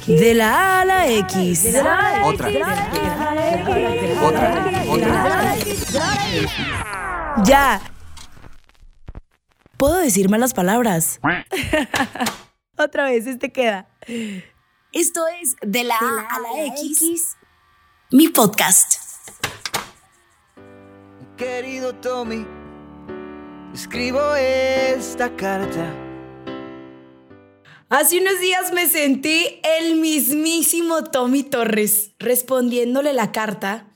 X. De la A a la X. De la A. Otra. De la A a la X. Otra. Otra. Ya. ¿Puedo decir malas palabras? Otra vez, este queda. Esto es De la A a la X, mi podcast. Querido Tommy, escribo esta carta. Hace unos días me sentí el mismísimo Tommy Torres respondiéndole la carta.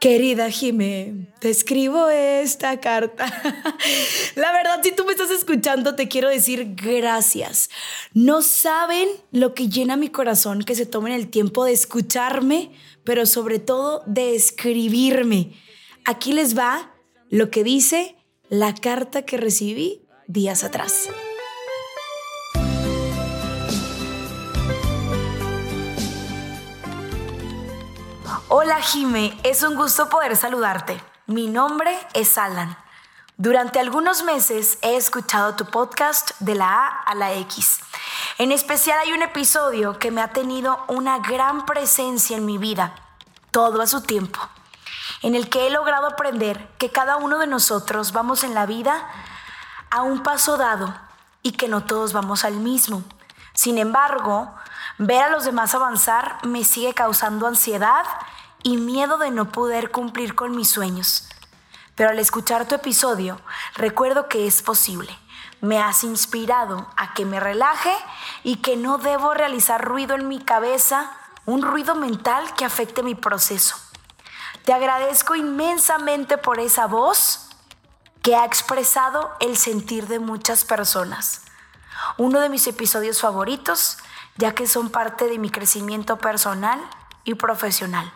Querida Jimé, te escribo esta carta. la verdad, si tú me estás escuchando, te quiero decir gracias. No saben lo que llena mi corazón que se tomen el tiempo de escucharme, pero sobre todo de escribirme. Aquí les va lo que dice la carta que recibí días atrás. Hola Jime, es un gusto poder saludarte. Mi nombre es Alan. Durante algunos meses he escuchado tu podcast de la A a la X. En especial hay un episodio que me ha tenido una gran presencia en mi vida, todo a su tiempo, en el que he logrado aprender que cada uno de nosotros vamos en la vida a un paso dado y que no todos vamos al mismo. Sin embargo, ver a los demás avanzar me sigue causando ansiedad y miedo de no poder cumplir con mis sueños. Pero al escuchar tu episodio, recuerdo que es posible. Me has inspirado a que me relaje y que no debo realizar ruido en mi cabeza, un ruido mental que afecte mi proceso. Te agradezco inmensamente por esa voz que ha expresado el sentir de muchas personas. Uno de mis episodios favoritos, ya que son parte de mi crecimiento personal y profesional.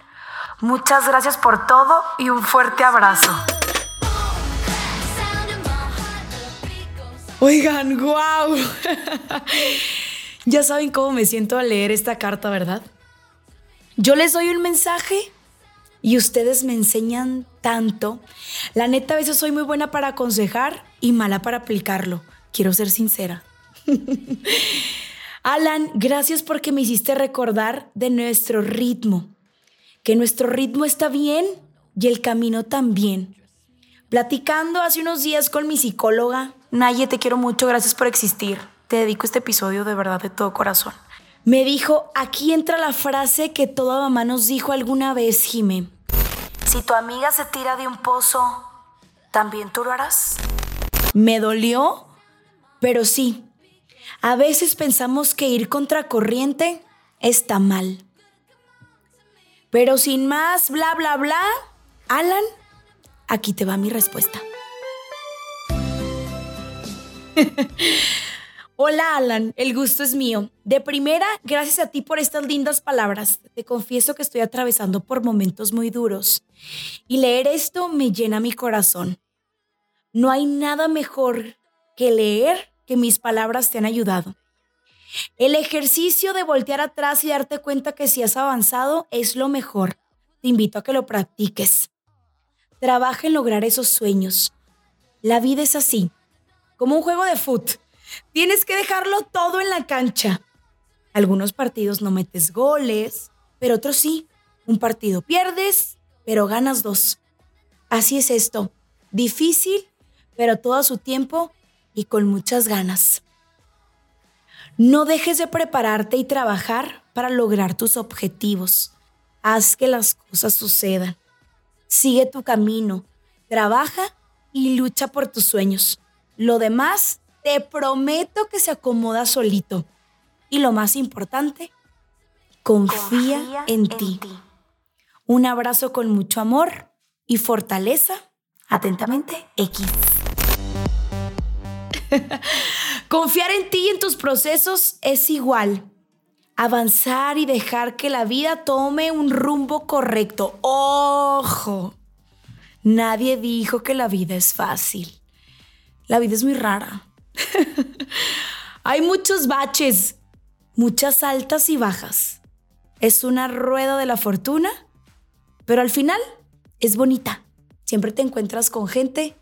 Muchas gracias por todo y un fuerte abrazo. Oigan, wow. ya saben cómo me siento al leer esta carta, ¿verdad? Yo les doy un mensaje y ustedes me enseñan tanto. La neta, a veces soy muy buena para aconsejar y mala para aplicarlo. Quiero ser sincera. Alan, gracias porque me hiciste recordar de nuestro ritmo que nuestro ritmo está bien y el camino también. Platicando hace unos días con mi psicóloga, Naye, te quiero mucho, gracias por existir. Te dedico este episodio de verdad de todo corazón. Me dijo, aquí entra la frase que toda mamá nos dijo alguna vez, Jime. Si tu amiga se tira de un pozo, ¿también tú lo harás? Me dolió, pero sí. A veces pensamos que ir contra corriente está mal. Pero sin más, bla, bla, bla, Alan, aquí te va mi respuesta. Hola Alan, el gusto es mío. De primera, gracias a ti por estas lindas palabras. Te confieso que estoy atravesando por momentos muy duros y leer esto me llena mi corazón. No hay nada mejor que leer que mis palabras te han ayudado. El ejercicio de voltear atrás y darte cuenta que si has avanzado es lo mejor. Te invito a que lo practiques. Trabaja en lograr esos sueños. La vida es así, como un juego de foot. Tienes que dejarlo todo en la cancha. Algunos partidos no metes goles, pero otros sí. Un partido pierdes, pero ganas dos. Así es esto. Difícil, pero todo su tiempo y con muchas ganas. No dejes de prepararte y trabajar para lograr tus objetivos. Haz que las cosas sucedan. Sigue tu camino. trabaja y lucha por tus sueños. Lo demás, te prometo que se acomoda solito. Y lo más importante, confía, en, ti. Un abrazo con mucho amor y fortaleza. Atentamente, X. Confiar en ti y en tus procesos es igual. Avanzar y dejar que la vida tome un rumbo correcto. Ojo, nadie dijo que la vida es fácil. La vida es muy rara. Hay muchos baches, muchas altas y bajas. Es una rueda de la fortuna, pero al final es bonita. Siempre te encuentras con gente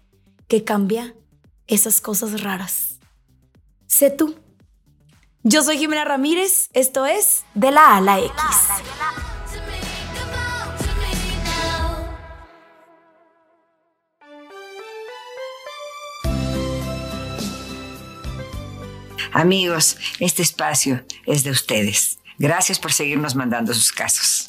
que cambia esas cosas raras. Sé tú. Yo soy Jimena Ramírez, esto es De la A a la X. Amigos, este espacio es de ustedes. Gracias por seguirnos mandando sus casos.